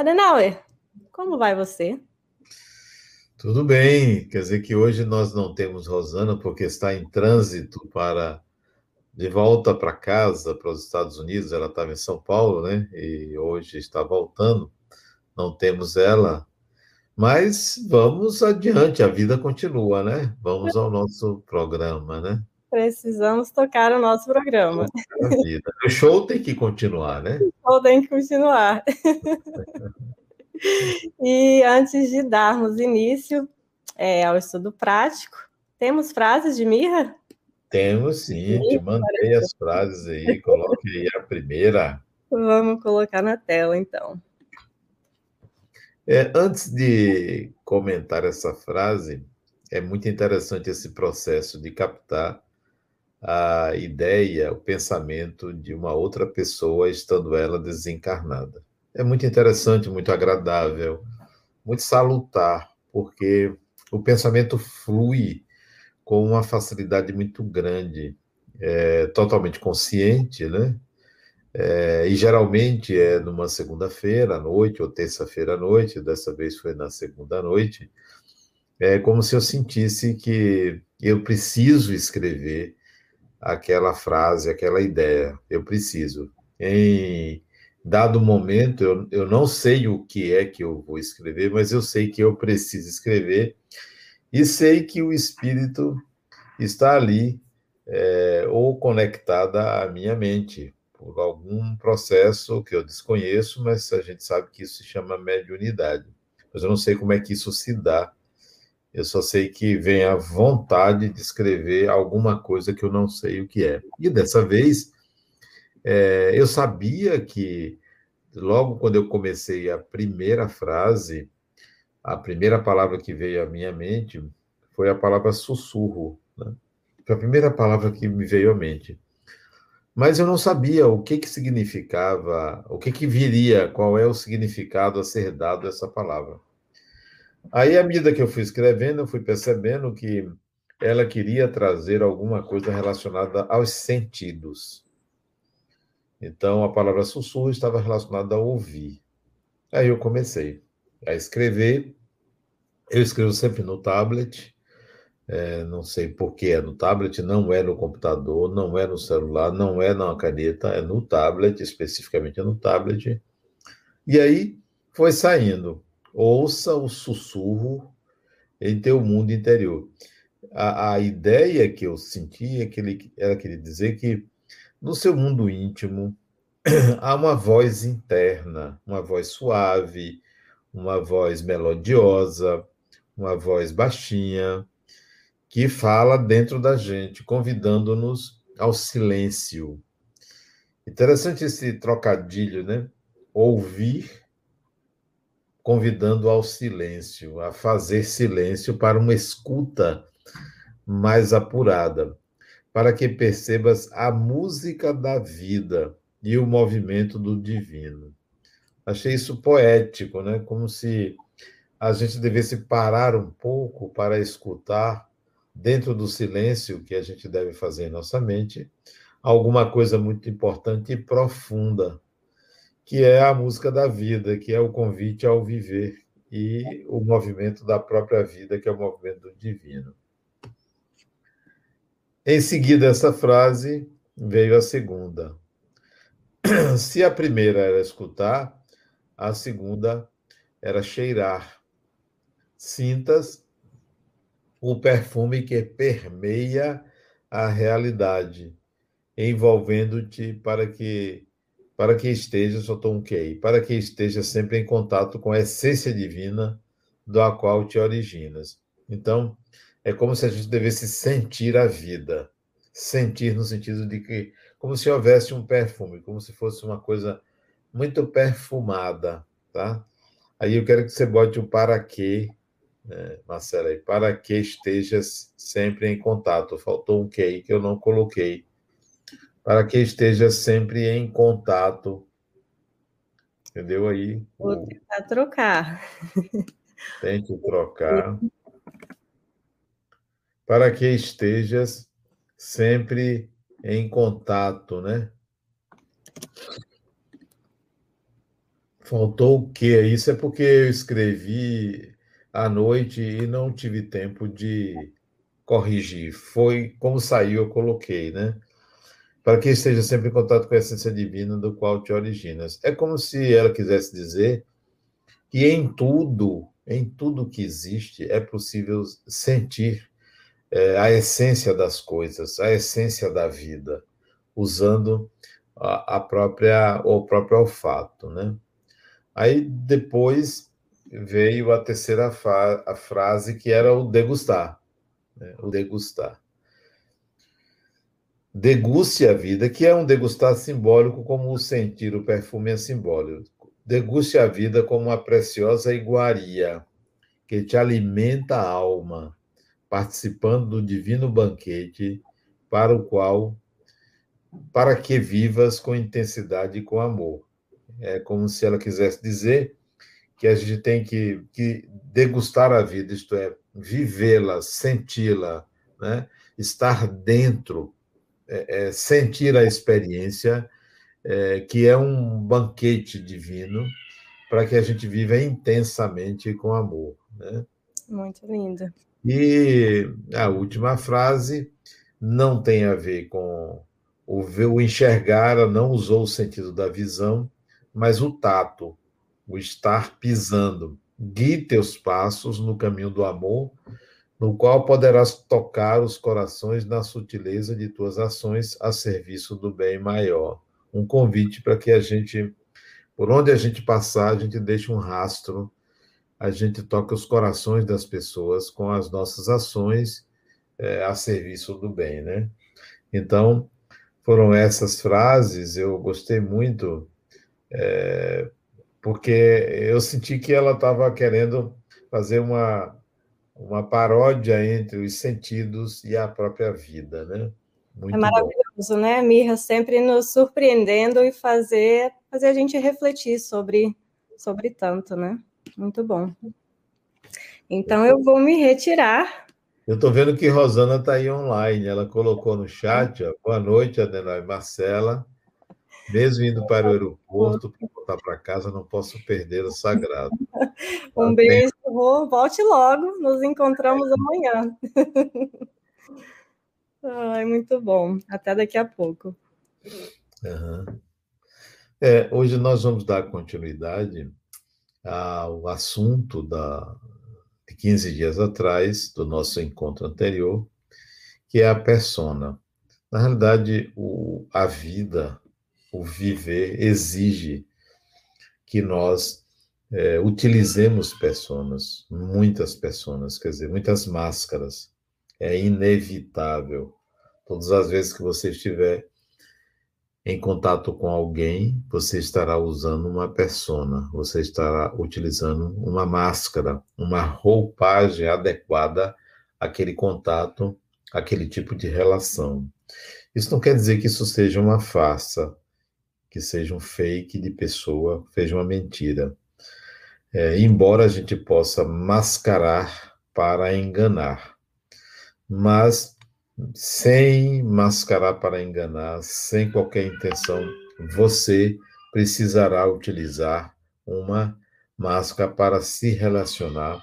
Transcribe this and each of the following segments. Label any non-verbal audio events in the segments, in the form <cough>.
Adenauer, como vai você? Tudo bem, quer dizer que hoje nós não temos Rosana porque está em trânsito para de volta para casa, para os Estados Unidos. Ela estava em São Paulo, né? E hoje está voltando. Não temos ela, mas vamos adiante, a vida continua, né? Vamos ao nosso programa, né? Precisamos tocar o nosso programa. O show tem que continuar, né? O show tem que continuar. e antes de darmos início é, ao estudo prático, temos frases de Mirra? Temos sim, te mandei as frases aí, coloque aí a primeira. Vamos colocar na tela, então. É, antes de comentar essa frase, é muito interessante esse processo de captar a ideia, o pensamento de uma outra pessoa, estando ela desencarnada. É muito interessante, muito agradável, muito salutar, porque o pensamento flui com uma facilidade muito grande, é, totalmente consciente, né? É, e geralmente é numa segunda-feira à noite ou terça-feira à noite, dessa vez foi na segunda noite, é como se eu sentisse que eu preciso escrever aquela frase, aquela ideia. Eu preciso. Em dado momento, eu, eu não sei o que é que eu vou escrever, mas eu sei que eu preciso escrever e sei que o espírito está ali é, ou conectada à minha mente por algum processo que eu desconheço, mas a gente sabe que isso se chama mediunidade. Mas eu não sei como é que isso se dá eu só sei que vem a vontade de escrever alguma coisa que eu não sei o que é. E dessa vez, é, eu sabia que, logo quando eu comecei a primeira frase, a primeira palavra que veio à minha mente foi a palavra sussurro. Né? Foi a primeira palavra que me veio à mente. Mas eu não sabia o que, que significava, o que, que viria, qual é o significado a ser dado a essa palavra. Aí, à medida que eu fui escrevendo, eu fui percebendo que ela queria trazer alguma coisa relacionada aos sentidos. Então, a palavra sussurro estava relacionada a ouvir. Aí eu comecei a escrever. Eu escrevo sempre no tablet. É, não sei por que é no tablet, não é no computador, não é no celular, não é na caneta, é no tablet, especificamente no tablet. E aí foi saindo ouça o sussurro em teu mundo interior. A, a ideia que eu sentia é que ele era querer dizer que no seu mundo íntimo <clears throat> há uma voz interna, uma voz suave, uma voz melodiosa, uma voz baixinha, que fala dentro da gente, convidando-nos ao silêncio. Interessante esse trocadilho, né? Ouvir convidando ao silêncio, a fazer silêncio para uma escuta mais apurada, para que percebas a música da vida e o movimento do divino. Achei isso poético, né? Como se a gente devesse parar um pouco para escutar, dentro do silêncio que a gente deve fazer em nossa mente, alguma coisa muito importante e profunda que é a música da vida, que é o convite ao viver e o movimento da própria vida, que é o movimento do divino. Em seguida, essa frase veio a segunda. <clears throat> Se a primeira era escutar, a segunda era cheirar. Sintas o perfume que permeia a realidade, envolvendo-te para que para que esteja, só estou um QI, para que esteja sempre em contato com a essência divina da qual te originas. Então, é como se a gente devesse sentir a vida. Sentir no sentido de que, como se houvesse um perfume, como se fosse uma coisa muito perfumada, tá? Aí eu quero que você bote o para que, né, Marcela, aí, para que estejas sempre em contato. Faltou um QI que eu não coloquei para que esteja sempre em contato. Entendeu aí? Vou tentar trocar. Tente trocar. Para que estejas sempre em contato, né? Faltou o quê? Isso é porque eu escrevi à noite e não tive tempo de corrigir. Foi como saiu, eu coloquei, né? Para que esteja sempre em contato com a essência divina do qual te originas. É como se ela quisesse dizer que em tudo, em tudo que existe, é possível sentir é, a essência das coisas, a essência da vida, usando a, a própria o próprio olfato, né? Aí depois veio a terceira a frase que era o degustar, né? o degustar. Deguste a vida, que é um degustar simbólico, como o sentir o perfume é simbólico. Deguste a vida como uma preciosa iguaria que te alimenta a alma, participando do divino banquete para o qual para que vivas com intensidade e com amor. É como se ela quisesse dizer que a gente tem que, que degustar a vida, isto é, vivê-la, senti-la, né? estar dentro, é, é, sentir a experiência, é, que é um banquete divino, para que a gente viva intensamente com amor. Né? Muito linda. E a última frase não tem a ver com o, ver, o enxergar, não usou o sentido da visão, mas o tato, o estar pisando. Guie teus passos no caminho do amor, no qual poderás tocar os corações na sutileza de tuas ações a serviço do bem maior. Um convite para que a gente, por onde a gente passar, a gente deixe um rastro a gente toca os corações das pessoas com as nossas ações é, a serviço do bem, né? Então, foram essas frases, eu gostei muito, é, porque eu senti que ela estava querendo fazer uma, uma paródia entre os sentidos e a própria vida, né? Muito é maravilhoso, bom. né, Mirra? Sempre nos surpreendendo e fazer, fazer a gente refletir sobre, sobre tanto, né? Muito bom. Então eu vou me retirar. Eu estou vendo que Rosana está aí online. Ela colocou no chat: ó, boa noite, Adenauer Marcela. Mesmo indo para o aeroporto para voltar para casa, não posso perder o sagrado. <laughs> um beijo, Rô. Volte logo. Nos encontramos amanhã. <laughs> Ai, muito bom. Até daqui a pouco. Uhum. É, hoje nós vamos dar continuidade ao assunto da, de 15 dias atrás, do nosso encontro anterior, que é a persona. Na realidade, o, a vida, o viver, exige que nós é, utilizemos personas, muitas personas, quer dizer, muitas máscaras. É inevitável. Todas as vezes que você estiver em contato com alguém, você estará usando uma persona, você estará utilizando uma máscara, uma roupagem adequada àquele contato, àquele tipo de relação. Isso não quer dizer que isso seja uma farsa, que seja um fake de pessoa, seja uma mentira. É, embora a gente possa mascarar para enganar, mas sem mascarar para enganar, sem qualquer intenção, você precisará utilizar uma máscara para se relacionar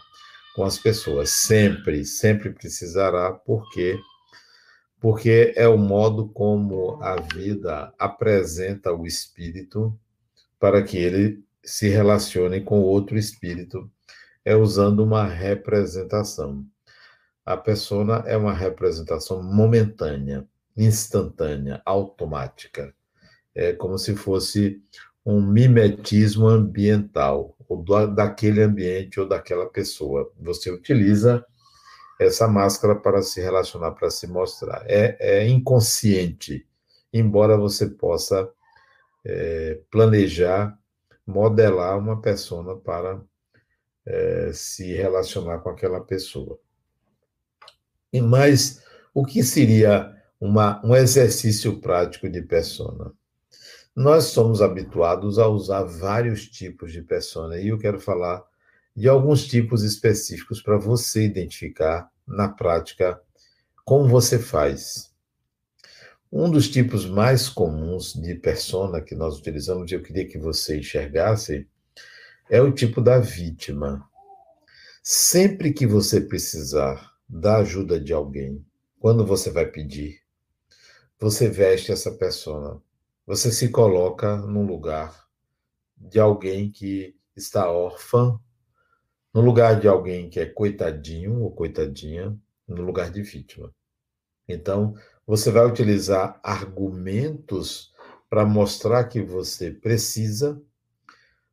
com as pessoas. Sempre, sempre precisará, porque porque é o modo como a vida apresenta o espírito para que ele se relacione com outro espírito, é usando uma representação. A persona é uma representação momentânea, instantânea, automática. É como se fosse um mimetismo ambiental, ou daquele ambiente ou daquela pessoa. Você utiliza essa máscara para se relacionar, para se mostrar. É, é inconsciente, embora você possa é, planejar, modelar uma persona para é, se relacionar com aquela pessoa. E mais, o que seria uma, um exercício prático de persona? Nós somos habituados a usar vários tipos de persona, e eu quero falar de alguns tipos específicos para você identificar na prática como você faz. Um dos tipos mais comuns de persona que nós utilizamos, e eu queria que você enxergasse, é o tipo da vítima. Sempre que você precisar da ajuda de alguém, quando você vai pedir, você veste essa pessoa. Você se coloca num lugar de alguém que está órfã, no lugar de alguém que é coitadinho ou coitadinha, no lugar de vítima. Então, você vai utilizar argumentos para mostrar que você precisa,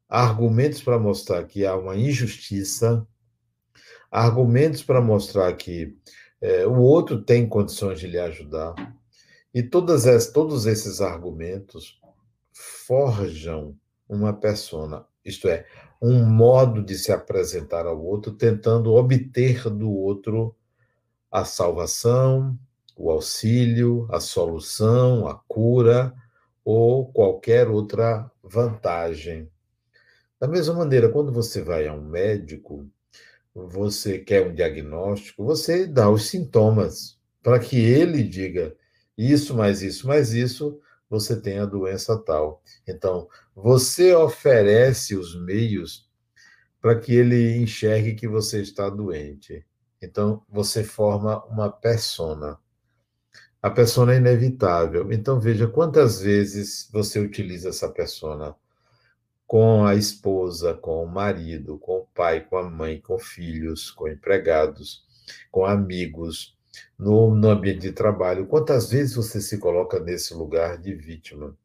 argumentos para mostrar que há uma injustiça, argumentos para mostrar que é, o outro tem condições de lhe ajudar. E todas as, todos esses argumentos forjam uma persona, isto é, um modo de se apresentar ao outro, tentando obter do outro a salvação, o auxílio, a solução, a cura ou qualquer outra vantagem. Da mesma maneira, quando você vai a um médico, você quer um diagnóstico, você dá os sintomas para que ele diga isso, mais isso, mais isso, você tem a doença tal. Então, você oferece os meios para que ele enxergue que você está doente. Então, você forma uma persona. A persona é inevitável. Então, veja quantas vezes você utiliza essa persona com a esposa, com o marido, com o pai, com a mãe, com filhos, com empregados, com amigos, no, no ambiente de trabalho. Quantas vezes você se coloca nesse lugar de vítima?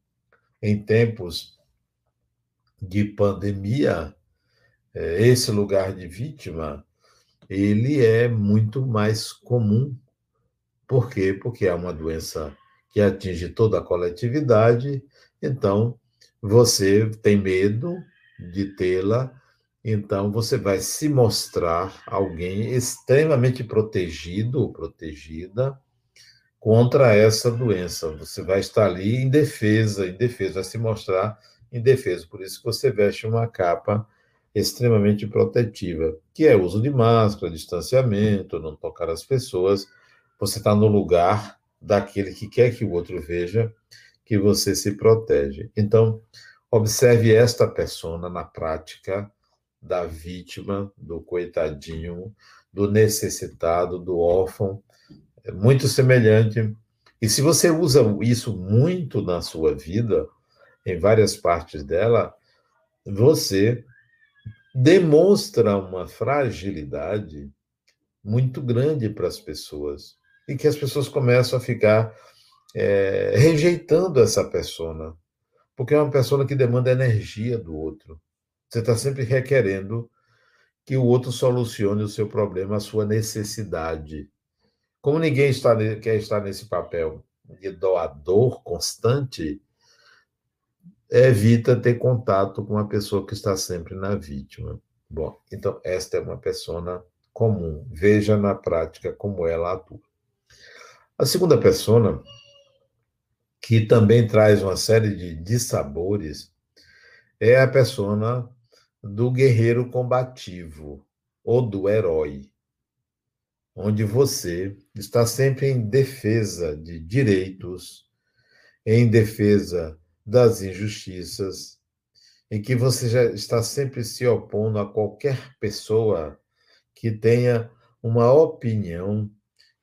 Em tempos de pandemia, é, esse lugar de vítima, ele é muito mais comum por quê? Porque é uma doença que atinge toda a coletividade, então você tem medo de tê-la, então você vai se mostrar alguém extremamente protegido ou protegida contra essa doença. Você vai estar ali em defesa, em defesa, vai se mostrar indefeso. Por isso que você veste uma capa extremamente protetiva, que é uso de máscara, distanciamento, não tocar as pessoas você está no lugar daquele que quer que o outro veja que você se protege. Então, observe esta persona na prática da vítima, do coitadinho, do necessitado, do órfão, é muito semelhante. E se você usa isso muito na sua vida, em várias partes dela, você demonstra uma fragilidade muito grande para as pessoas e que as pessoas começam a ficar é, rejeitando essa persona, porque é uma pessoa que demanda energia do outro. Você está sempre requerendo que o outro solucione o seu problema, a sua necessidade. Como ninguém está, quer estar nesse papel de doador constante, evita ter contato com uma pessoa que está sempre na vítima. Bom, então esta é uma persona comum. Veja na prática como ela atua. A segunda persona, que também traz uma série de dissabores, é a persona do guerreiro combativo ou do herói, onde você está sempre em defesa de direitos, em defesa das injustiças, em que você já está sempre se opondo a qualquer pessoa que tenha uma opinião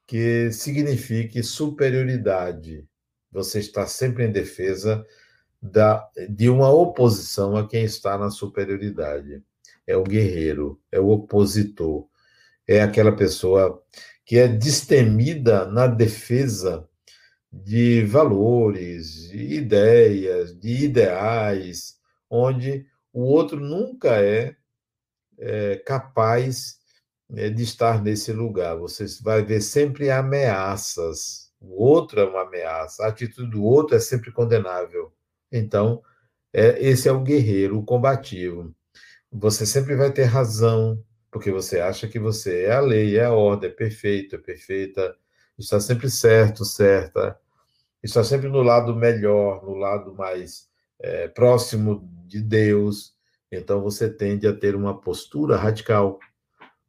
que signifique superioridade. Você está sempre em defesa da, de uma oposição a quem está na superioridade. É o guerreiro, é o opositor, é aquela pessoa que é destemida na defesa de valores, de ideias, de ideais, onde o outro nunca é, é capaz né, de estar nesse lugar. Você vai ver sempre ameaças. O outro é uma ameaça. A atitude do outro é sempre condenável. Então, é, esse é o guerreiro, o combativo. Você sempre vai ter razão, porque você acha que você é a lei, é a ordem, é perfeito, é perfeita, está sempre certo, certa, está sempre no lado melhor, no lado mais é, próximo de Deus. Então, você tende a ter uma postura radical.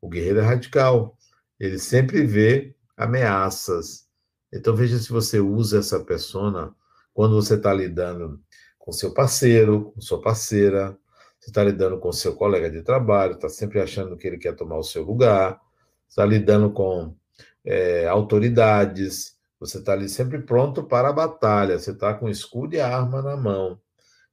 O guerreiro é radical. Ele sempre vê ameaças. Então veja se você usa essa persona quando você está lidando com seu parceiro, com sua parceira. você está lidando com seu colega de trabalho, está sempre achando que ele quer tomar o seu lugar, está lidando com é, autoridades, você está ali sempre pronto para a batalha, você está com escudo e arma na mão.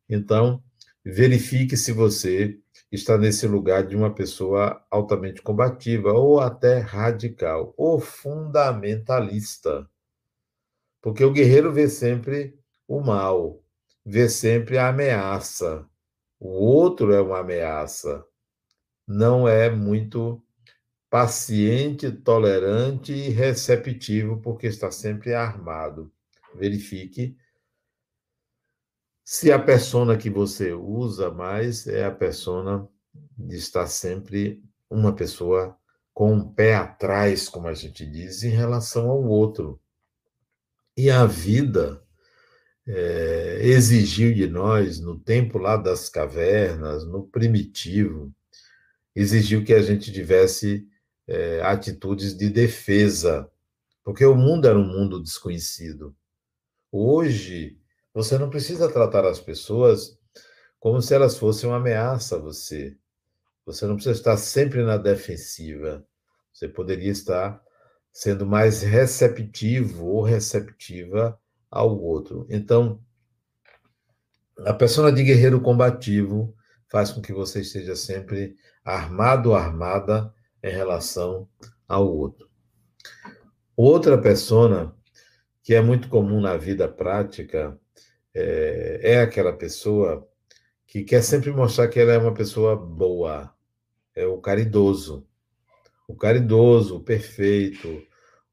Então, verifique se você está nesse lugar de uma pessoa altamente combativa, ou até radical, ou fundamentalista. Porque o guerreiro vê sempre o mal, vê sempre a ameaça. O outro é uma ameaça. Não é muito paciente, tolerante e receptivo, porque está sempre armado. Verifique se a persona que você usa mais é a persona de estar sempre uma pessoa com um pé atrás, como a gente diz, em relação ao outro. E a vida é, exigiu de nós, no tempo lá das cavernas, no primitivo, exigiu que a gente tivesse é, atitudes de defesa, porque o mundo era um mundo desconhecido. Hoje, você não precisa tratar as pessoas como se elas fossem uma ameaça a você. Você não precisa estar sempre na defensiva. Você poderia estar sendo mais receptivo ou receptiva ao outro. Então, a persona de guerreiro combativo faz com que você esteja sempre armado ou armada em relação ao outro. Outra persona que é muito comum na vida prática é, é aquela pessoa que quer sempre mostrar que ela é uma pessoa boa, é o caridoso. O caridoso, o perfeito,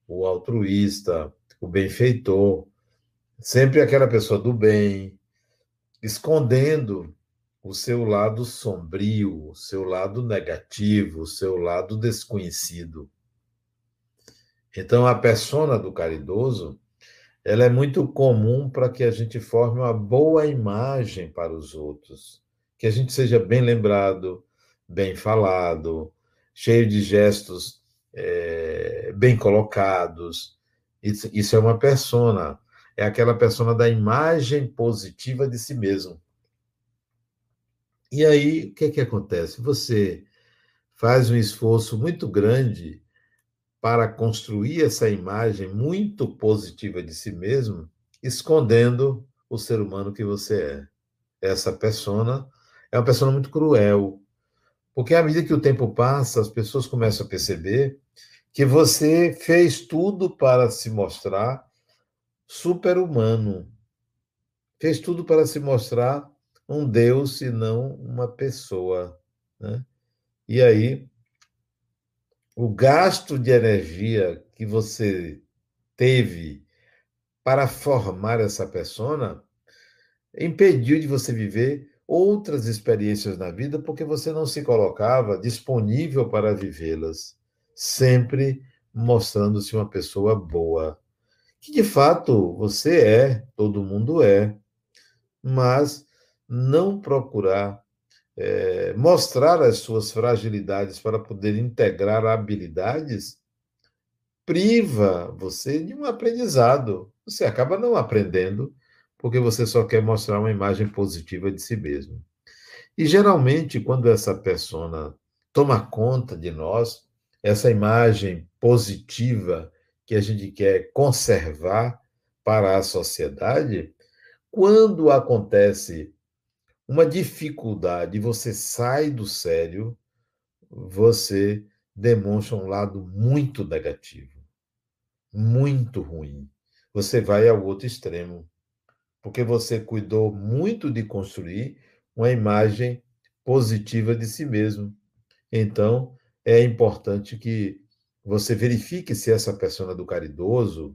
o altruísta, o benfeitor, sempre aquela pessoa do bem, escondendo o seu lado sombrio, o seu lado negativo, o seu lado desconhecido. Então, a persona do caridoso ela é muito comum para que a gente forme uma boa imagem para os outros, que a gente seja bem lembrado, bem falado, cheio de gestos é, bem colocados. Isso, isso é uma persona, é aquela persona da imagem positiva de si mesmo. E aí, o que, que acontece? Você faz um esforço muito grande para construir essa imagem muito positiva de si mesmo, escondendo o ser humano que você é. Essa persona é uma pessoa muito cruel, porque à medida que o tempo passa, as pessoas começam a perceber que você fez tudo para se mostrar super-humano. Fez tudo para se mostrar um Deus e não uma pessoa. Né? E aí o gasto de energia que você teve para formar essa persona impediu de você viver outras experiências na vida porque você não se colocava disponível para vivê-las, sempre mostrando-se uma pessoa boa. Que de fato você é, todo mundo é, mas não procurar é, mostrar as suas fragilidades para poder integrar habilidades, priva você de um aprendizado. Você acaba não aprendendo porque você só quer mostrar uma imagem positiva de si mesmo. E geralmente, quando essa persona toma conta de nós, essa imagem positiva que a gente quer conservar para a sociedade, quando acontece uma dificuldade, você sai do sério, você demonstra um lado muito negativo, muito ruim. Você vai ao outro extremo, porque você cuidou muito de construir uma imagem positiva de si mesmo. Então, é importante que você verifique se essa pessoa do caridoso,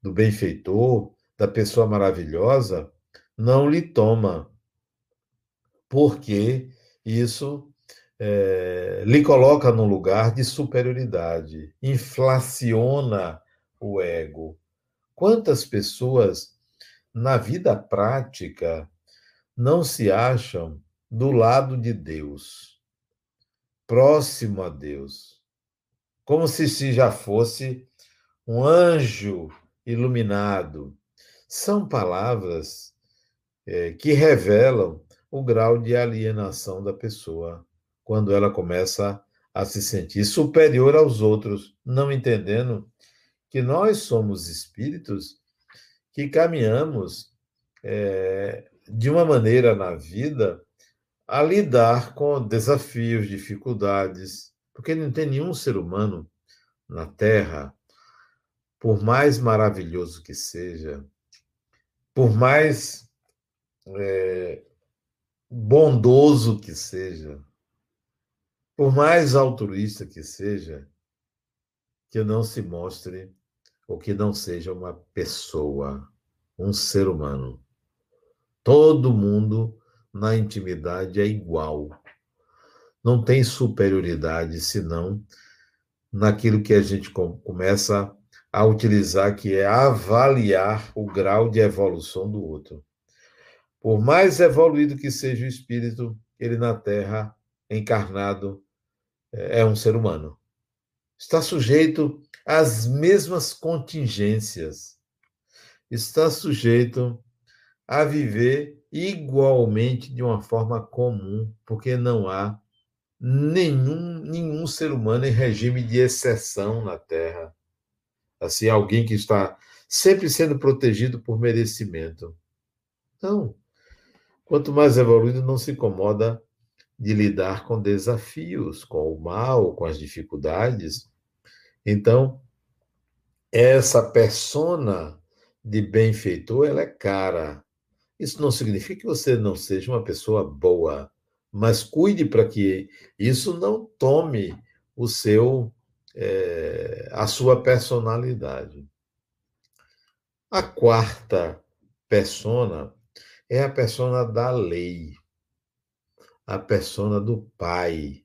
do benfeitor, da pessoa maravilhosa, não lhe toma porque isso é, lhe coloca num lugar de superioridade, inflaciona o ego. Quantas pessoas na vida prática não se acham do lado de Deus, próximo a Deus, como se, se já fosse um anjo iluminado? São palavras é, que revelam o grau de alienação da pessoa, quando ela começa a se sentir superior aos outros, não entendendo que nós somos espíritos que caminhamos é, de uma maneira na vida a lidar com desafios, dificuldades, porque não tem nenhum ser humano na Terra, por mais maravilhoso que seja, por mais é, bondoso que seja, por mais altruísta que seja, que não se mostre ou que não seja uma pessoa, um ser humano. Todo mundo na intimidade é igual. Não tem superioridade senão naquilo que a gente começa a utilizar, que é avaliar o grau de evolução do outro. Por mais evoluído que seja o espírito, ele na Terra, encarnado, é um ser humano. Está sujeito às mesmas contingências. Está sujeito a viver igualmente de uma forma comum, porque não há nenhum, nenhum ser humano em regime de exceção na Terra. Assim, alguém que está sempre sendo protegido por merecimento. Não. Quanto mais evoluído, não se incomoda de lidar com desafios, com o mal, com as dificuldades. Então, essa persona de benfeitor, ela é cara. Isso não significa que você não seja uma pessoa boa, mas cuide para que isso não tome o seu é, a sua personalidade. A quarta persona é a persona da lei a persona do pai,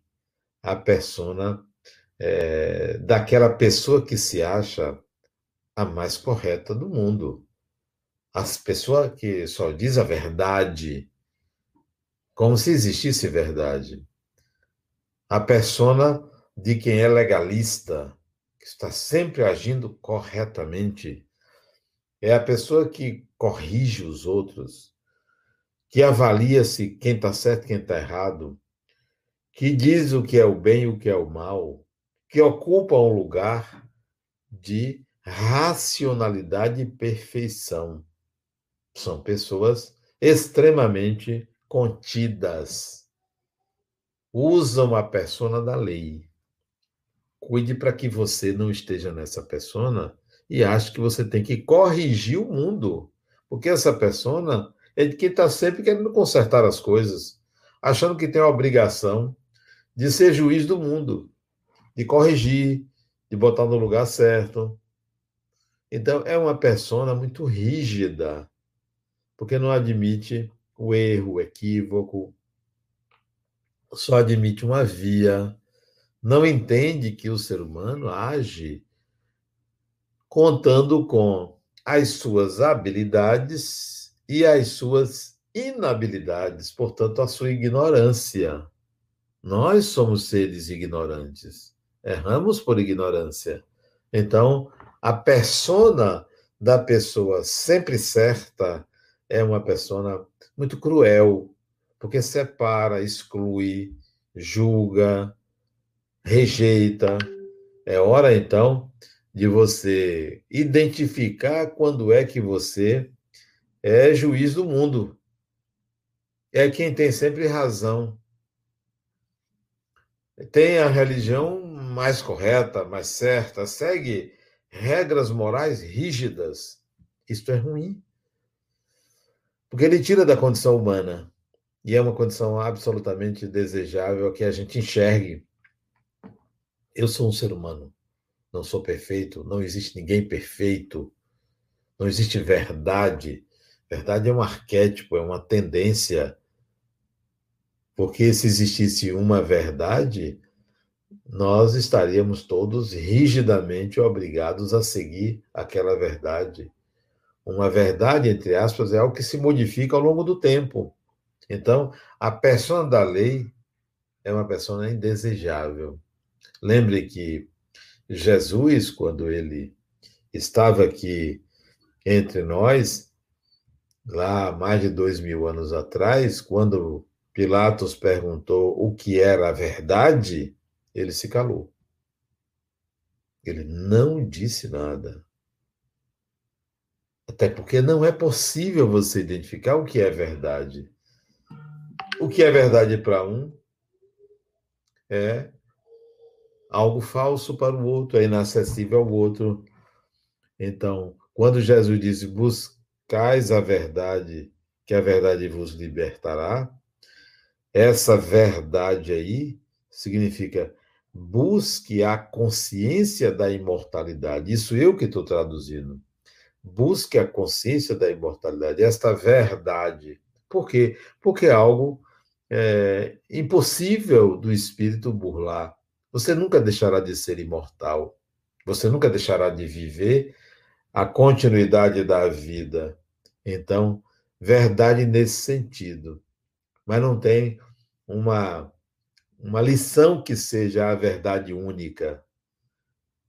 a persona é, daquela pessoa que se acha a mais correta do mundo. As pessoas que só diz a verdade, como se existisse verdade. A persona de quem é legalista, que está sempre agindo corretamente, é a pessoa que corrige os outros, que avalia se quem está certo quem está errado, que diz o que é o bem e o que é o mal, que ocupa um lugar de racionalidade e perfeição. São pessoas extremamente contidas. Usam a persona da lei. Cuide para que você não esteja nessa persona e ache que você tem que corrigir o mundo. Porque essa persona é de quem está sempre querendo consertar as coisas, achando que tem a obrigação de ser juiz do mundo, de corrigir, de botar no lugar certo. Então, é uma persona muito rígida, porque não admite o erro, o equívoco, só admite uma via, não entende que o ser humano age contando com as suas habilidades e as suas inabilidades, portanto, a sua ignorância. Nós somos seres ignorantes, erramos por ignorância. Então, a persona da pessoa sempre certa é uma persona muito cruel, porque separa, exclui, julga, rejeita. É hora, então, de você identificar quando é que você é juiz do mundo. É quem tem sempre razão. Tem a religião mais correta, mais certa, segue regras morais rígidas. Isto é ruim. Porque ele tira da condição humana. E é uma condição absolutamente desejável que a gente enxergue. Eu sou um ser humano. Não sou perfeito. Não existe ninguém perfeito. Não existe verdade. Verdade é um arquétipo, é uma tendência. Porque se existisse uma verdade, nós estaríamos todos rigidamente obrigados a seguir aquela verdade. Uma verdade, entre aspas, é algo que se modifica ao longo do tempo. Então, a persona da lei é uma persona indesejável. Lembre que Jesus, quando ele estava aqui entre nós, lá mais de dois mil anos atrás, quando Pilatos perguntou o que era a verdade, ele se calou. Ele não disse nada. Até porque não é possível você identificar o que é verdade. O que é verdade para um é algo falso para o outro, é inacessível ao outro. Então, quando Jesus disse: Buscais a verdade, que a verdade vos libertará, essa verdade aí significa busque a consciência da imortalidade. Isso eu que estou traduzindo. Busque a consciência da imortalidade, esta verdade. Por quê? Porque é algo é, impossível do espírito burlar. Você nunca deixará de ser imortal. Você nunca deixará de viver a continuidade da vida. Então, verdade nesse sentido. Mas não tem uma, uma lição que seja a verdade única.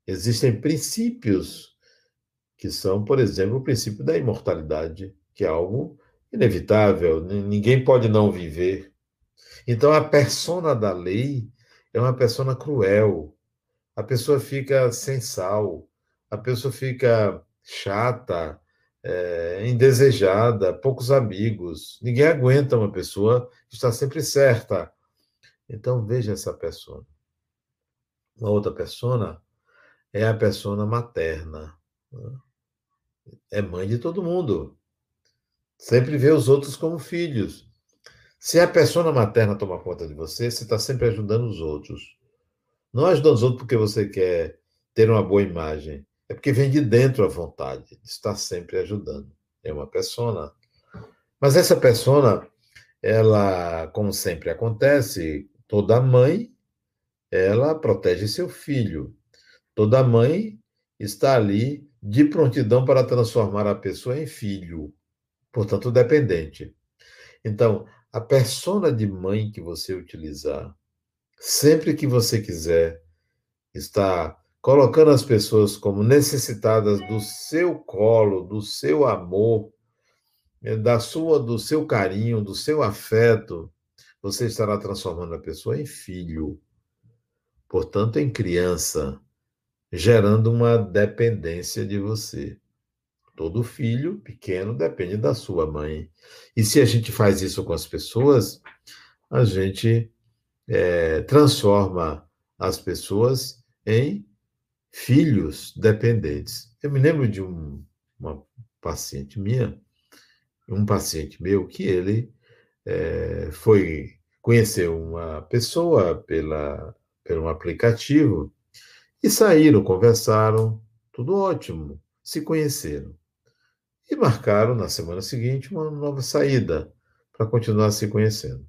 Existem princípios que são, por exemplo, o princípio da imortalidade, que é algo inevitável, ninguém pode não viver. Então, a persona da lei é uma persona cruel. A pessoa fica sem sal, a pessoa fica chata, é, indesejada, poucos amigos. Ninguém aguenta uma pessoa que está sempre certa. Então, veja essa pessoa. Uma outra persona é a persona materna. Né? É mãe de todo mundo. Sempre vê os outros como filhos. Se a persona materna toma conta de você, você está sempre ajudando os outros. Não ajudando os outros porque você quer ter uma boa imagem. É porque vem de dentro a vontade de estar sempre ajudando. É uma persona. Mas essa persona, ela, como sempre acontece, toda mãe, ela protege seu filho. Toda mãe está ali de prontidão para transformar a pessoa em filho, portanto, dependente. Então, a persona de mãe que você utilizar, sempre que você quiser, está colocando as pessoas como necessitadas do seu colo, do seu amor, eh, da sua, do seu carinho, do seu afeto, você estará transformando a pessoa em filho, portanto, em criança, gerando uma dependência de você. Todo filho pequeno depende da sua mãe. E se a gente faz isso com as pessoas, a gente é, transforma as pessoas em filhos dependentes. Eu me lembro de um, uma paciente minha, um paciente meu, que ele é, foi conhecer uma pessoa pela, pelo aplicativo e saíram, conversaram, tudo ótimo, se conheceram e marcaram na semana seguinte uma nova saída para continuar se conhecendo.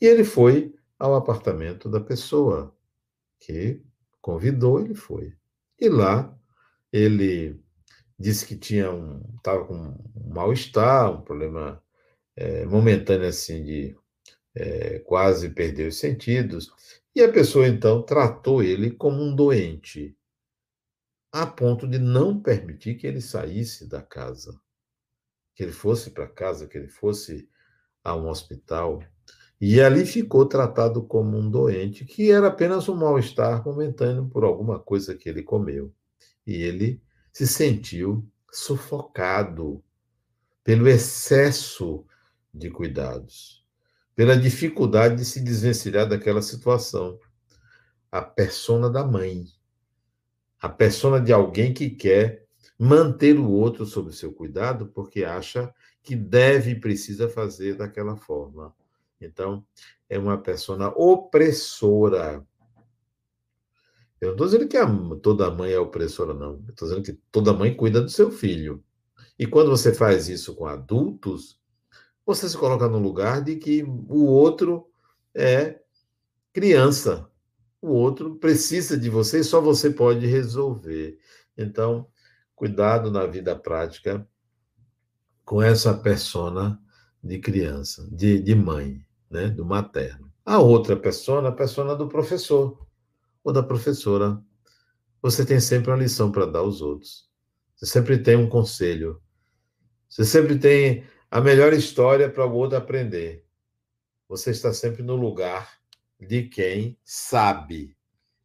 E ele foi ao apartamento da pessoa que convidou, ele foi. E lá ele disse que tinha um estava com um mal-estar, um problema é, momentâneo assim de é, quase perder os sentidos. E a pessoa então tratou ele como um doente a ponto de não permitir que ele saísse da casa, que ele fosse para casa, que ele fosse a um hospital. E ali ficou tratado como um doente, que era apenas um mal-estar momentâneo por alguma coisa que ele comeu. E ele se sentiu sufocado pelo excesso de cuidados, pela dificuldade de se desvencilhar daquela situação. A persona da mãe, a persona de alguém que quer manter o outro sob seu cuidado porque acha que deve e precisa fazer daquela forma. Então, é uma persona opressora. Eu não estou dizendo que a, toda mãe é opressora, não. estou dizendo que toda mãe cuida do seu filho. E quando você faz isso com adultos, você se coloca no lugar de que o outro é criança o outro precisa de você e só você pode resolver. Então, cuidado na vida prática com essa persona de criança, de, de mãe, né, do materno. A outra persona, a persona do professor ou da professora. Você tem sempre uma lição para dar aos outros. Você sempre tem um conselho. Você sempre tem a melhor história para o outro aprender. Você está sempre no lugar de quem sabe.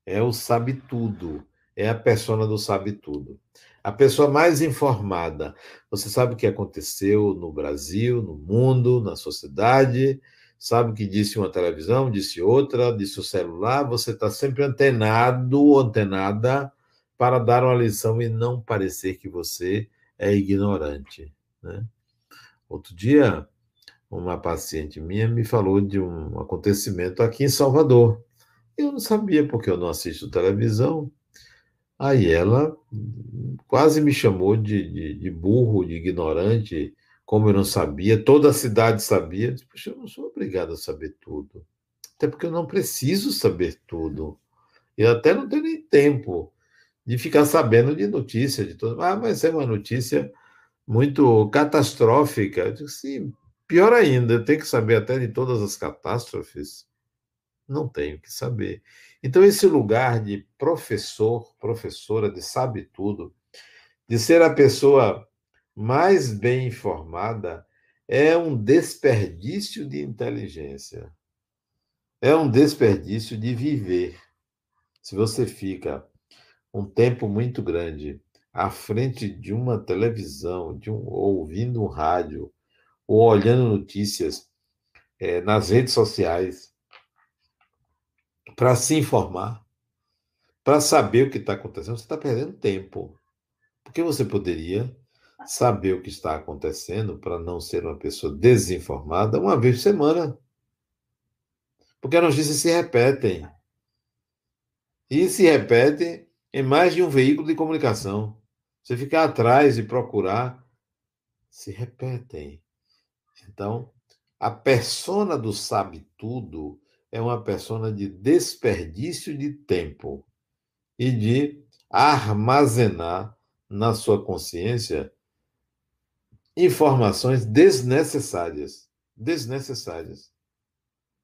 É o sabe tudo. É a persona do sabe tudo. A pessoa mais informada. Você sabe o que aconteceu no Brasil, no mundo, na sociedade, sabe o que disse uma televisão, disse outra, disse o celular. Você está sempre antenado, antenada, para dar uma lição e não parecer que você é ignorante. Né? Outro dia, uma paciente minha me falou de um acontecimento aqui em Salvador. Eu não sabia porque eu não assisto televisão. Aí ela quase me chamou de, de, de burro, de ignorante, como eu não sabia. Toda a cidade sabia. Poxa, eu não sou obrigado a saber tudo. Até porque eu não preciso saber tudo. Eu até não tenho nem tempo de ficar sabendo de notícia de tudo. Ah, mas é uma notícia muito catastrófica. Eu digo, sim, pior ainda, eu tenho que saber até de todas as catástrofes. Não tenho que saber. Então, esse lugar de professor, professora, de sabe tudo, de ser a pessoa mais bem informada, é um desperdício de inteligência. É um desperdício de viver. Se você fica um tempo muito grande à frente de uma televisão, de um, ouvindo um rádio, ou olhando notícias é, nas redes sociais, para se informar, para saber o que está acontecendo, você está perdendo tempo. Porque você poderia saber o que está acontecendo para não ser uma pessoa desinformada uma vez por semana. Porque as notícias se repetem. E se repetem em mais de um veículo de comunicação. Você ficar atrás e procurar, se repetem. Então, a persona do sabe tudo é uma persona de desperdício de tempo e de armazenar na sua consciência informações desnecessárias. Desnecessárias.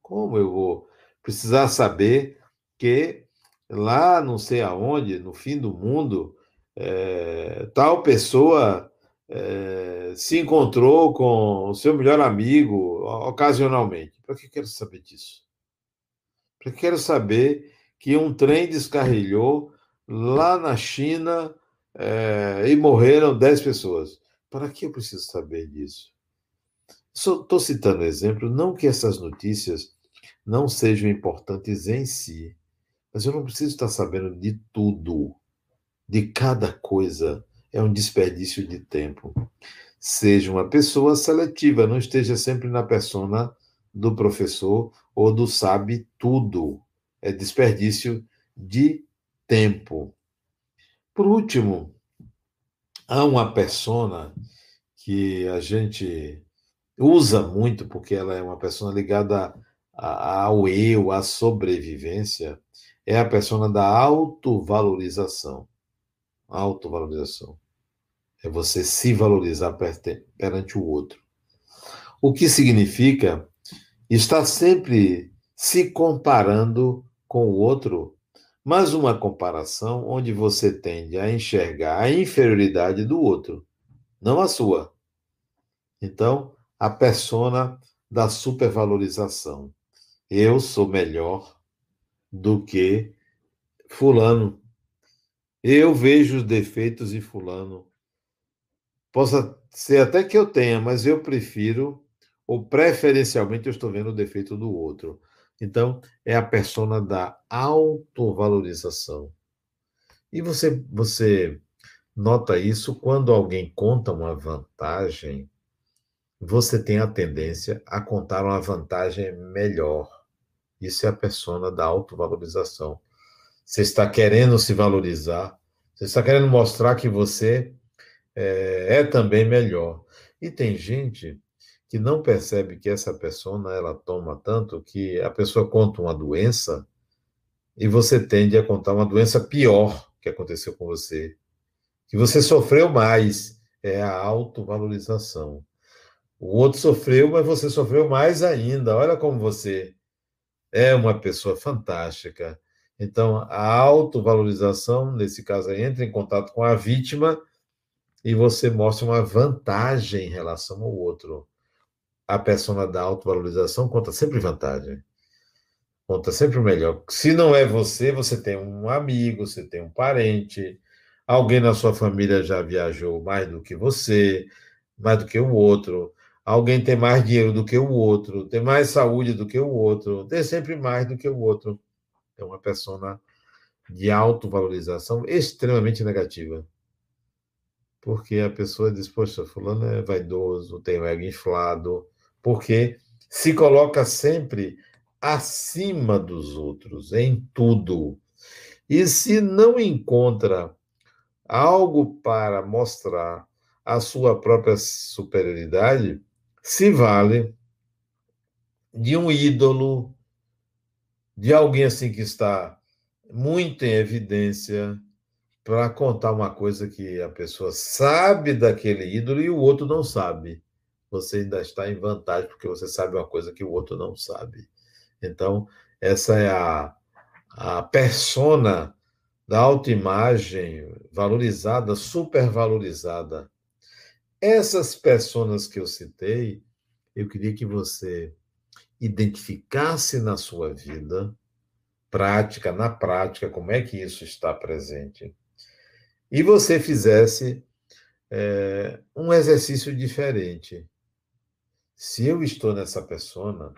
Como eu vou precisar saber que lá não sei aonde, no fim do mundo, é, tal pessoa é, se encontrou com o seu melhor amigo ocasionalmente. Para que quero saber disso? Para que quero saber que um trem descarrilhou lá na China é, e morreram 10 pessoas? Para que eu preciso saber disso? Estou citando exemplo, não que essas notícias não sejam importantes em si, mas eu não preciso estar sabendo de tudo, de cada coisa. É um desperdício de tempo. Seja uma pessoa seletiva, não esteja sempre na persona do professor ou do sabe tudo. É desperdício de tempo. Por último, há uma persona que a gente usa muito porque ela é uma persona ligada ao eu, à sobrevivência, é a persona da autovalorização. Autovalorização. É você se valorizar perante o outro. O que significa estar sempre se comparando com o outro, mas uma comparação onde você tende a enxergar a inferioridade do outro, não a sua. Então, a persona da supervalorização. Eu sou melhor do que Fulano. Eu vejo os defeitos em Fulano. Possa ser até que eu tenha, mas eu prefiro, ou preferencialmente, eu estou vendo o defeito do outro. Então, é a persona da autovalorização. E você, você nota isso quando alguém conta uma vantagem, você tem a tendência a contar uma vantagem melhor. Isso é a persona da autovalorização. Você está querendo se valorizar, você está querendo mostrar que você é, é também melhor. E tem gente que não percebe que essa persona ela toma tanto que a pessoa conta uma doença e você tende a contar uma doença pior que aconteceu com você, que você sofreu mais, é a autovalorização. O outro sofreu, mas você sofreu mais ainda. Olha como você é uma pessoa fantástica. Então, a autovalorização, nesse caso, entra em contato com a vítima e você mostra uma vantagem em relação ao outro. A persona da autovalorização conta sempre vantagem. Conta sempre o melhor. Se não é você, você tem um amigo, você tem um parente, alguém na sua família já viajou mais do que você, mais do que o outro. Alguém tem mais dinheiro do que o outro, tem mais saúde do que o outro, tem sempre mais do que o outro. É uma persona de autovalorização extremamente negativa. Porque a pessoa diz, poxa, fulano é vaidoso, tem o ego inflado, porque se coloca sempre acima dos outros, em tudo. E se não encontra algo para mostrar a sua própria superioridade, se vale de um ídolo, de alguém assim que está muito em evidência para contar uma coisa que a pessoa sabe daquele ídolo e o outro não sabe. Você ainda está em vantagem porque você sabe uma coisa que o outro não sabe. Então, essa é a, a persona da autoimagem valorizada, supervalorizada. Essas personas que eu citei, eu queria que você identificasse na sua vida prática, na prática, como é que isso está presente. E você fizesse é, um exercício diferente. Se eu estou nessa persona,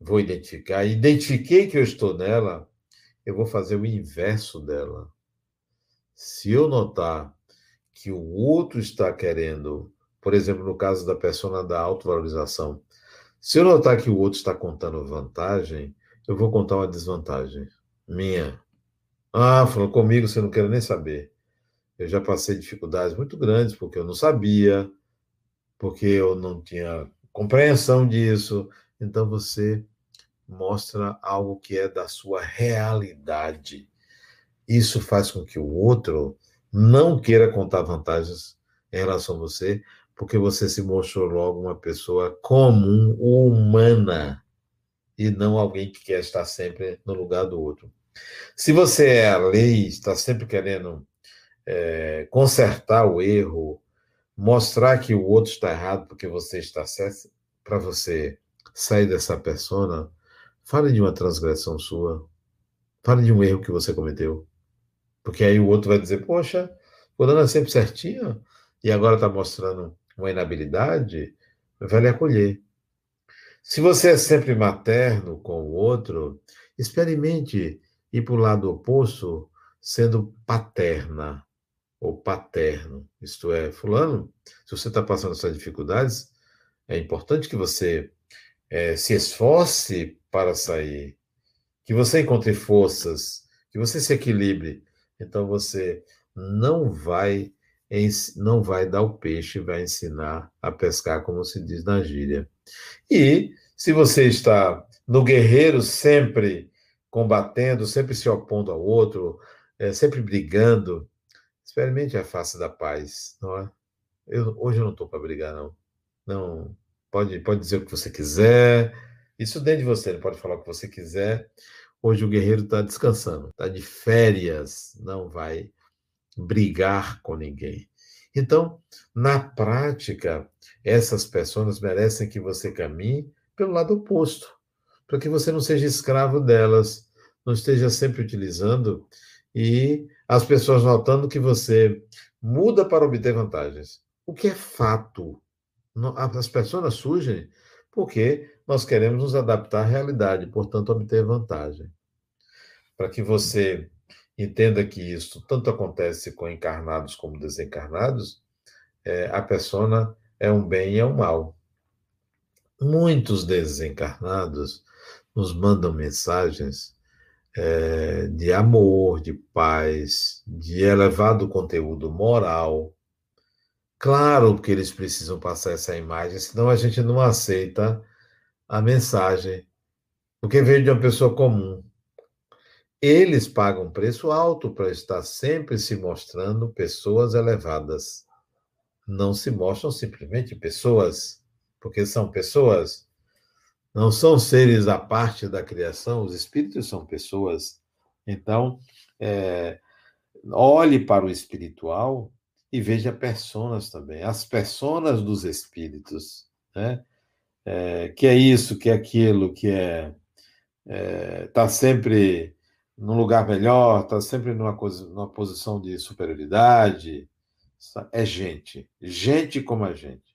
vou identificar, identifiquei que eu estou nela, eu vou fazer o inverso dela. Se eu notar que o outro está querendo, por exemplo, no caso da persona da autovalorização, se eu notar que o outro está contando vantagem, eu vou contar uma desvantagem minha. Ah, falou comigo, você não quer nem saber. Eu já passei dificuldades muito grandes porque eu não sabia, porque eu não tinha compreensão disso. Então você mostra algo que é da sua realidade. Isso faz com que o outro não queira contar vantagens em relação a você, porque você se mostrou logo uma pessoa comum, humana e não alguém que quer estar sempre no lugar do outro. Se você é a lei, está sempre querendo é, consertar o erro, mostrar que o outro está errado porque você está certo, para você sair dessa persona, fale de uma transgressão sua, fale de um erro que você cometeu. Porque aí o outro vai dizer, poxa, fulano é sempre certinho e agora está mostrando uma inabilidade, vai lhe acolher. Se você é sempre materno com o outro, experimente ir para o lado oposto sendo paterna ou paterno. Isto é, fulano, se você está passando essas dificuldades, é importante que você é, se esforce para sair, que você encontre forças, que você se equilibre. Então você não vai não vai dar o peixe, vai ensinar a pescar, como se diz na gíria. E se você está no guerreiro sempre combatendo, sempre se opondo ao outro, é, sempre brigando, experimente a face da paz, não é? Eu, hoje eu não estou para brigar, não. Não, pode, pode dizer o que você quiser, isso dentro de você, ele pode falar o que você quiser. Hoje o guerreiro está descansando, está de férias, não vai brigar com ninguém. Então, na prática, essas pessoas merecem que você caminhe pelo lado oposto, para que você não seja escravo delas, não esteja sempre utilizando e as pessoas notando que você muda para obter vantagens. O que é fato. As pessoas surgem porque nós queremos nos adaptar à realidade, portanto, obter vantagem. Para que você entenda que isso tanto acontece com encarnados como desencarnados, é, a persona é um bem e é um mal. Muitos desencarnados nos mandam mensagens é, de amor, de paz, de elevado conteúdo moral. Claro que eles precisam passar essa imagem, senão a gente não aceita a mensagem, porque veio de uma pessoa comum. Eles pagam preço alto para estar sempre se mostrando pessoas elevadas. Não se mostram simplesmente pessoas, porque são pessoas, não são seres à parte da criação, os espíritos são pessoas. Então, é, olhe para o espiritual e veja personas também, as personas dos espíritos, né? é, que é isso, que é aquilo, que é está é, sempre num lugar melhor, está sempre numa, numa posição de superioridade. É gente, gente como a gente.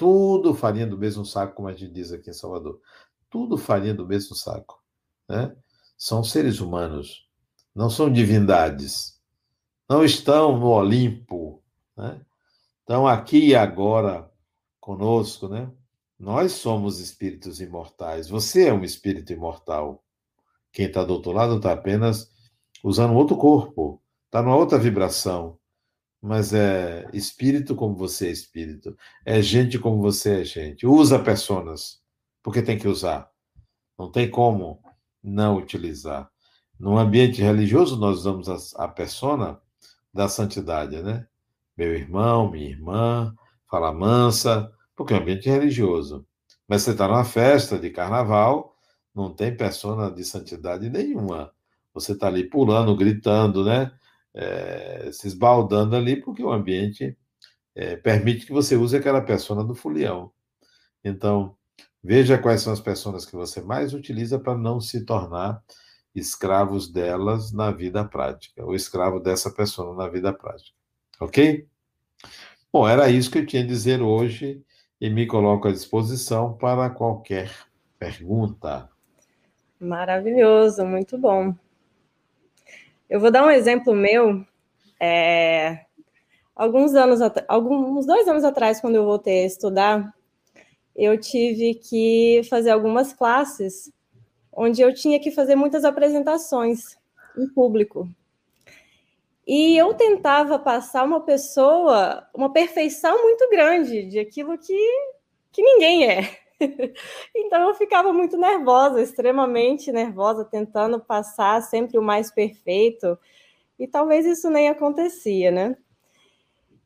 Tudo farinha do mesmo saco, como a gente diz aqui em Salvador. Tudo farinha do mesmo saco. Né? São seres humanos, não são divindades. Não estão no Olimpo. Né? Estão aqui e agora conosco, né? Nós somos espíritos imortais. Você é um espírito imortal. Quem está do outro lado está apenas usando outro corpo, está numa outra vibração. Mas é espírito como você é espírito. É gente como você é gente. Usa personas, porque tem que usar. Não tem como não utilizar. No ambiente religioso, nós usamos a, a persona da santidade, né? Meu irmão, minha irmã, fala mansa, porque é um ambiente religioso. Mas você está numa festa de carnaval, não tem persona de santidade nenhuma. Você está ali pulando, gritando, né? É, se esbaldando ali, porque o ambiente é, permite que você use aquela persona do fulião. Então, veja quais são as pessoas que você mais utiliza para não se tornar escravos delas na vida prática, ou escravo dessa pessoa na vida prática. Ok? Bom, era isso que eu tinha a dizer hoje e me coloco à disposição para qualquer pergunta. Maravilhoso, muito bom. Eu vou dar um exemplo meu. É, alguns anos, alguns dois anos atrás, quando eu voltei a estudar, eu tive que fazer algumas classes onde eu tinha que fazer muitas apresentações em público. E eu tentava passar uma pessoa, uma perfeição muito grande de aquilo que, que ninguém é. <laughs> Então eu ficava muito nervosa, extremamente nervosa, tentando passar sempre o mais perfeito. E talvez isso nem acontecia, né?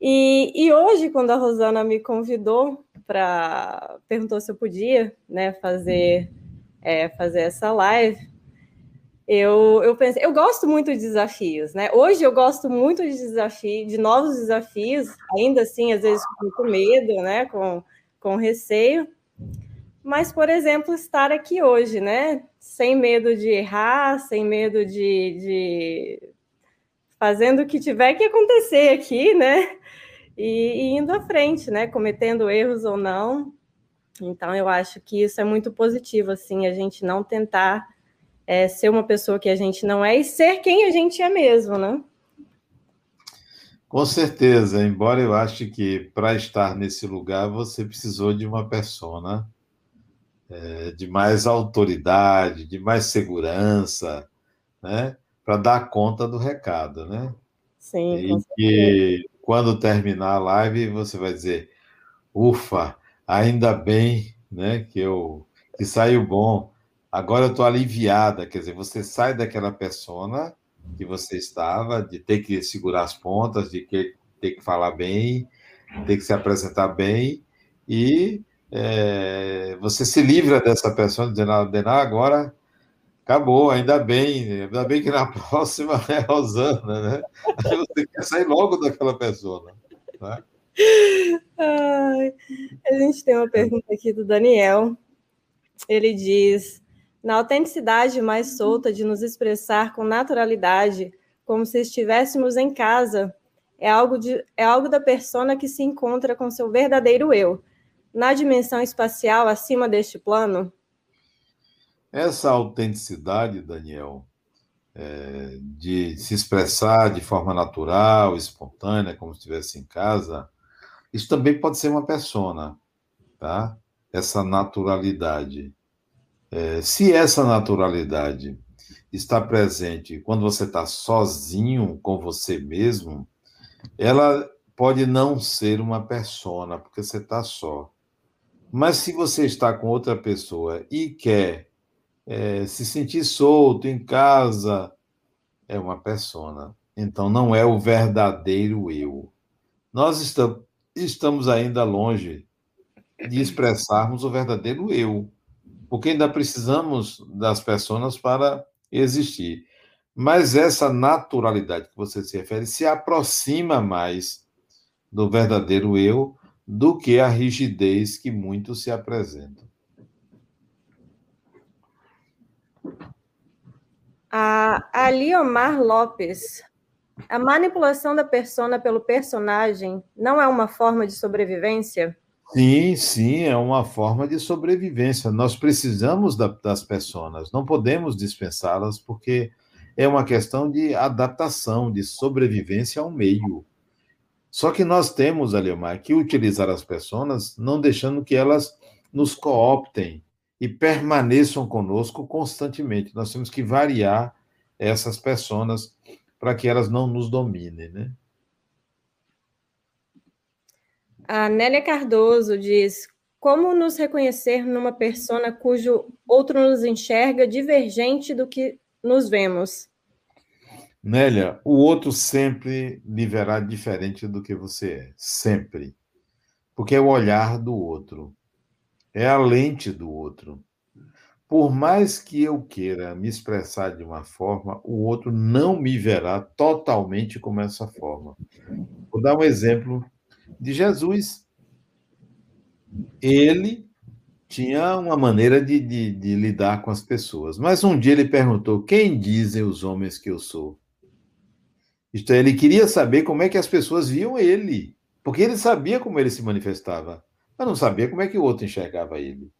E, e hoje, quando a Rosana me convidou para perguntou se eu podia, né, fazer é, fazer essa live, eu, eu pensei, eu gosto muito de desafios, né? Hoje eu gosto muito de desafios, de novos desafios, ainda assim, às vezes com medo, né? Com, com receio. Mas, por exemplo, estar aqui hoje, né? Sem medo de errar, sem medo de, de... fazendo o que tiver que acontecer aqui, né? E, e indo à frente, né? Cometendo erros ou não. Então, eu acho que isso é muito positivo, assim, a gente não tentar é, ser uma pessoa que a gente não é e ser quem a gente é mesmo, né? Com certeza, embora eu ache que para estar nesse lugar você precisou de uma persona é, de mais autoridade, de mais segurança, né? Para dar conta do recado, né? Sim. E que quando terminar a live você vai dizer, ufa, ainda bem, né? Que eu que saiu bom Agora eu estou aliviada, quer dizer, você sai daquela persona que você estava, de ter que segurar as pontas, de ter que falar bem, ter que se apresentar bem, e é, você se livra dessa persona, dizendo, ah, agora acabou, ainda bem, ainda bem que na <laughs> próxima é a Rosana, né? Aí você quer sair logo daquela persona. Né? Ai, a gente tem uma pergunta aqui do Daniel. Ele diz: na autenticidade mais solta de nos expressar com naturalidade, como se estivéssemos em casa, é algo, de, é algo da persona que se encontra com seu verdadeiro eu, na dimensão espacial acima deste plano? Essa autenticidade, Daniel, é, de se expressar de forma natural, espontânea, como se estivesse em casa, isso também pode ser uma persona, tá? Essa naturalidade. É, se essa naturalidade está presente quando você está sozinho com você mesmo, ela pode não ser uma persona, porque você está só. Mas se você está com outra pessoa e quer é, se sentir solto em casa, é uma persona. Então não é o verdadeiro eu. Nós estamos ainda longe de expressarmos o verdadeiro eu porque ainda precisamos das pessoas para existir. Mas essa naturalidade que você se refere se aproxima mais do verdadeiro eu, do que a rigidez que muitos se apresentam. A Aliomar Lopes. A manipulação da persona pelo personagem não é uma forma de sobrevivência? Sim, sim, é uma forma de sobrevivência. Nós precisamos da, das pessoas, não podemos dispensá-las, porque é uma questão de adaptação, de sobrevivência ao meio. Só que nós temos, Aliomar, que utilizar as pessoas, não deixando que elas nos cooptem e permaneçam conosco constantemente. Nós temos que variar essas pessoas para que elas não nos dominem, né? A Nélia Cardoso diz: Como nos reconhecer numa persona cujo outro nos enxerga divergente do que nos vemos? Nélia, o outro sempre lhe verá diferente do que você é. Sempre. Porque é o olhar do outro. É a lente do outro. Por mais que eu queira me expressar de uma forma, o outro não me verá totalmente como essa forma. Vou dar um exemplo de Jesus. Ele tinha uma maneira de, de, de, lidar com as pessoas. Mas um dia ele perguntou: Quem dizem os homens que eu sou? Isto é, ele queria saber como é que as pessoas viam ele. Porque ele sabia como ele se manifestava, mas não sabia como é que o outro enxergava ele.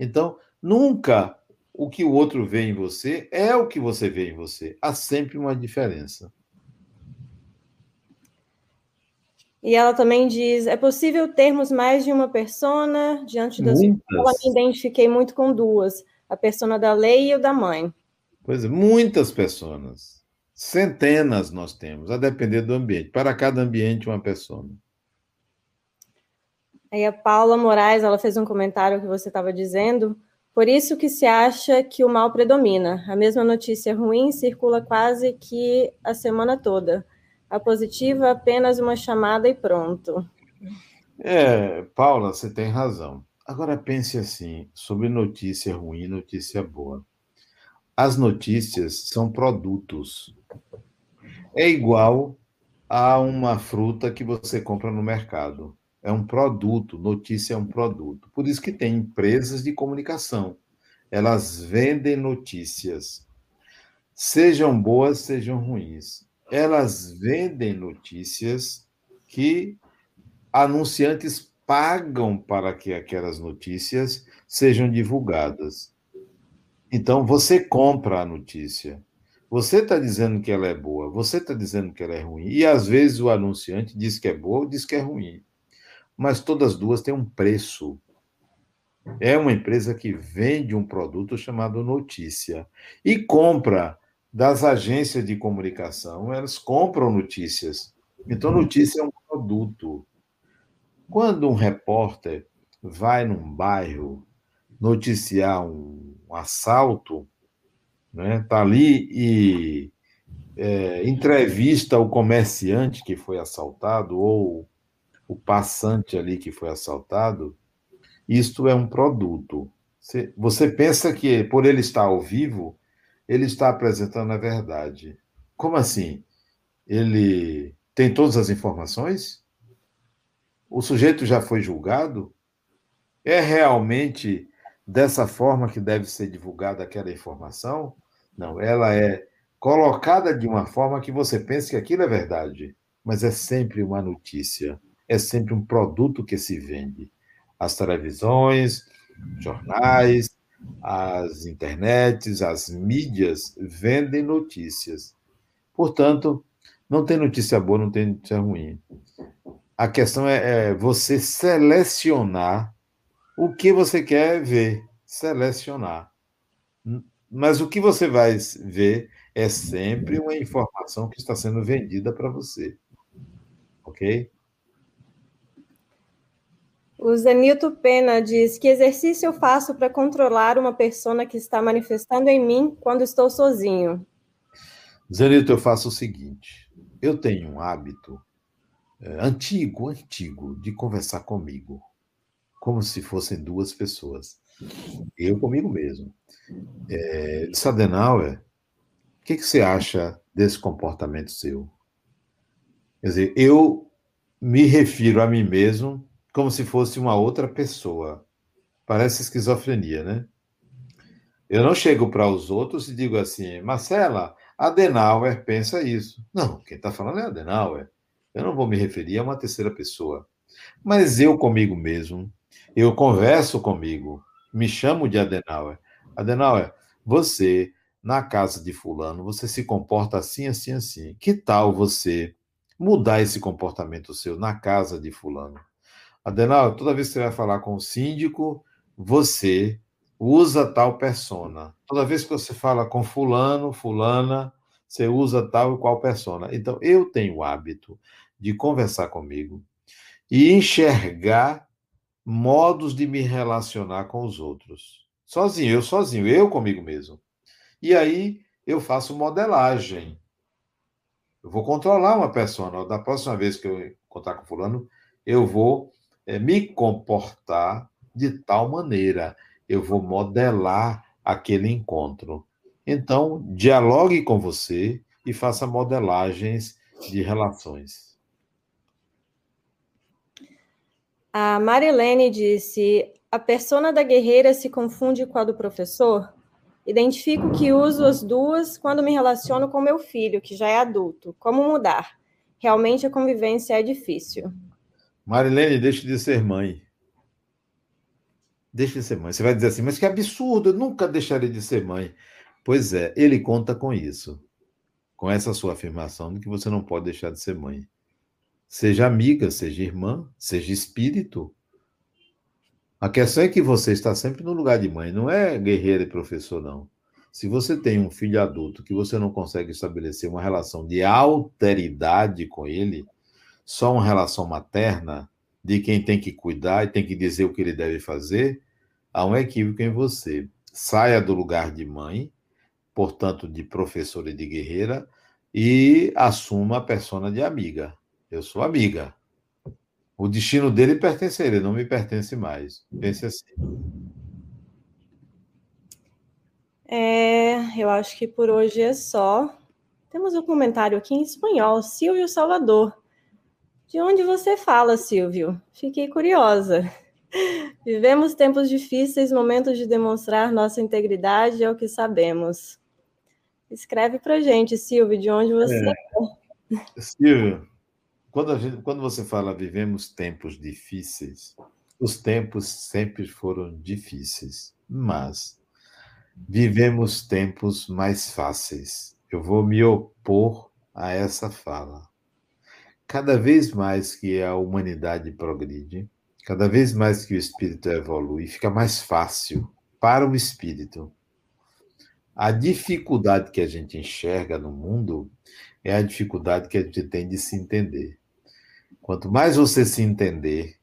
Então, nunca o que o outro vê em você é o que você vê em você. Há sempre uma diferença. E ela também diz: é possível termos mais de uma persona diante das. Eu me identifiquei muito com duas: a persona da lei e o da mãe. Pois é, muitas pessoas. Centenas nós temos, a depender do ambiente. Para cada ambiente, uma persona. Aí a Paula Moraes, ela fez um comentário que você estava dizendo. Por isso que se acha que o mal predomina. A mesma notícia ruim circula quase que a semana toda. A positiva apenas uma chamada e pronto. É, Paula, você tem razão. Agora pense assim, sobre notícia ruim e notícia boa. As notícias são produtos. É igual a uma fruta que você compra no mercado. É um produto, notícia é um produto. Por isso que tem empresas de comunicação. Elas vendem notícias. Sejam boas, sejam ruins elas vendem notícias que anunciantes pagam para que aquelas notícias sejam divulgadas. Então, você compra a notícia. Você está dizendo que ela é boa, você está dizendo que ela é ruim. E às vezes o anunciante diz que é boa ou diz que é ruim. Mas todas duas têm um preço. É uma empresa que vende um produto chamado notícia e compra das agências de comunicação, elas compram notícias. Então, notícia é um produto. Quando um repórter vai num bairro noticiar um, assalto, né, tá ali e é, entrevista o comerciante que foi assaltado ou o passante ali que foi assaltado, isto é um produto. Você pensa que por ele estar ao vivo, ele está apresentando a verdade. Como assim? Ele tem todas as informações? O sujeito já foi julgado? É realmente dessa forma que deve ser divulgada aquela informação? Não, ela é colocada de uma forma que você pense que aquilo é verdade, mas é sempre uma notícia, é sempre um produto que se vende. As televisões, jornais, as internets, as mídias vendem notícias. Portanto, não tem notícia boa, não tem notícia ruim. A questão é, é você selecionar o que você quer ver, selecionar. Mas o que você vai ver é sempre uma informação que está sendo vendida para você. Ok? O Zenilton Pena diz: Que exercício eu faço para controlar uma persona que está manifestando em mim quando estou sozinho? Zenilton, eu faço o seguinte: eu tenho um hábito é, antigo, antigo, de conversar comigo, como se fossem duas pessoas. Eu comigo mesmo. É, Sadenauer, o que, que você acha desse comportamento seu? Quer dizer, eu me refiro a mim mesmo como se fosse uma outra pessoa. Parece esquizofrenia, né? Eu não chego para os outros e digo assim, Marcela, Adenauer pensa isso. Não, quem está falando é Adenauer. Eu não vou me referir a uma terceira pessoa. Mas eu comigo mesmo, eu converso comigo, me chamo de Adenauer. Adenauer, você, na casa de Fulano, você se comporta assim, assim, assim. Que tal você mudar esse comportamento seu na casa de Fulano? Adenauer, toda vez que você vai falar com o síndico, você usa tal persona. Toda vez que você fala com fulano, fulana, você usa tal e qual persona. Então, eu tenho o hábito de conversar comigo e enxergar modos de me relacionar com os outros. Sozinho, eu sozinho, eu comigo mesmo. E aí eu faço modelagem. Eu vou controlar uma persona. Da próxima vez que eu contar com fulano, eu vou é, me comportar de tal maneira eu vou modelar aquele encontro. Então, dialogue com você e faça modelagens de relações. A Marilene disse: a persona da guerreira se confunde com a do professor? Identifico que uso as duas quando me relaciono com meu filho, que já é adulto. Como mudar? Realmente a convivência é difícil. Marilene, deixe de ser mãe. Deixe de ser mãe. Você vai dizer assim, mas que absurdo, eu nunca deixarei de ser mãe. Pois é, ele conta com isso, com essa sua afirmação de que você não pode deixar de ser mãe. Seja amiga, seja irmã, seja espírito. A questão é que você está sempre no lugar de mãe, não é guerreira e professor, não. Se você tem um filho adulto que você não consegue estabelecer uma relação de alteridade com ele, só uma relação materna, de quem tem que cuidar e tem que dizer o que ele deve fazer, há um equívoco em você. Saia do lugar de mãe, portanto, de professora e de guerreira, e assuma a persona de amiga. Eu sou amiga. O destino dele pertence a ele, não me pertence mais. Pense assim. É, eu acho que por hoje é só. Temos um comentário aqui em espanhol. Silvio Salvador. De onde você fala, Silvio? Fiquei curiosa. <laughs> Vivemos tempos difíceis, momentos de demonstrar nossa integridade é o que sabemos. Escreve para gente, Silvio, de onde você é. é. Silvio, quando, gente, quando você fala vivemos tempos difíceis, os tempos sempre foram difíceis, mas vivemos tempos mais fáceis. Eu vou me opor a essa fala. Cada vez mais que a humanidade progride, Cada vez mais que o espírito evolui, fica mais fácil para o espírito. A dificuldade que a gente enxerga no mundo é a dificuldade que a gente tem de se entender. Quanto mais você se entender,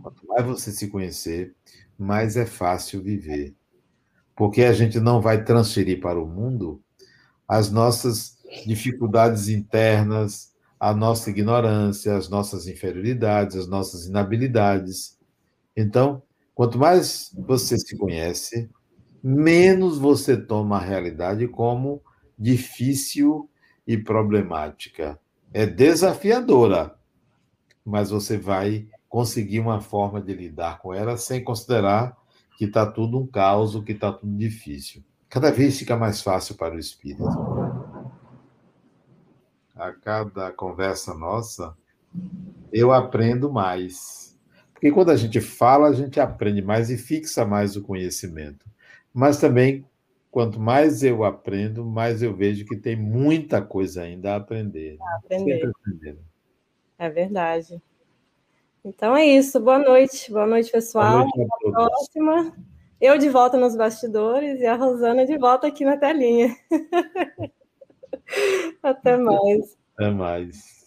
quanto mais você se conhecer, mais é fácil viver. Porque a gente não vai transferir para o mundo as nossas dificuldades internas, a nossa ignorância, as nossas inferioridades, as nossas inabilidades. Então, quanto mais você se conhece, menos você toma a realidade como difícil e problemática. É desafiadora, mas você vai conseguir uma forma de lidar com ela sem considerar que está tudo um caos, que está tudo difícil. Cada vez fica mais fácil para o espírito a cada conversa nossa, eu aprendo mais. Porque quando a gente fala, a gente aprende mais e fixa mais o conhecimento. Mas também, quanto mais eu aprendo, mais eu vejo que tem muita coisa ainda a aprender. A aprender. É verdade. Então é isso. Boa noite. Boa noite, pessoal. Boa noite Até a próxima. Eu de volta nos bastidores e a Rosana de volta aqui na telinha. <laughs> Até mais. Até mais.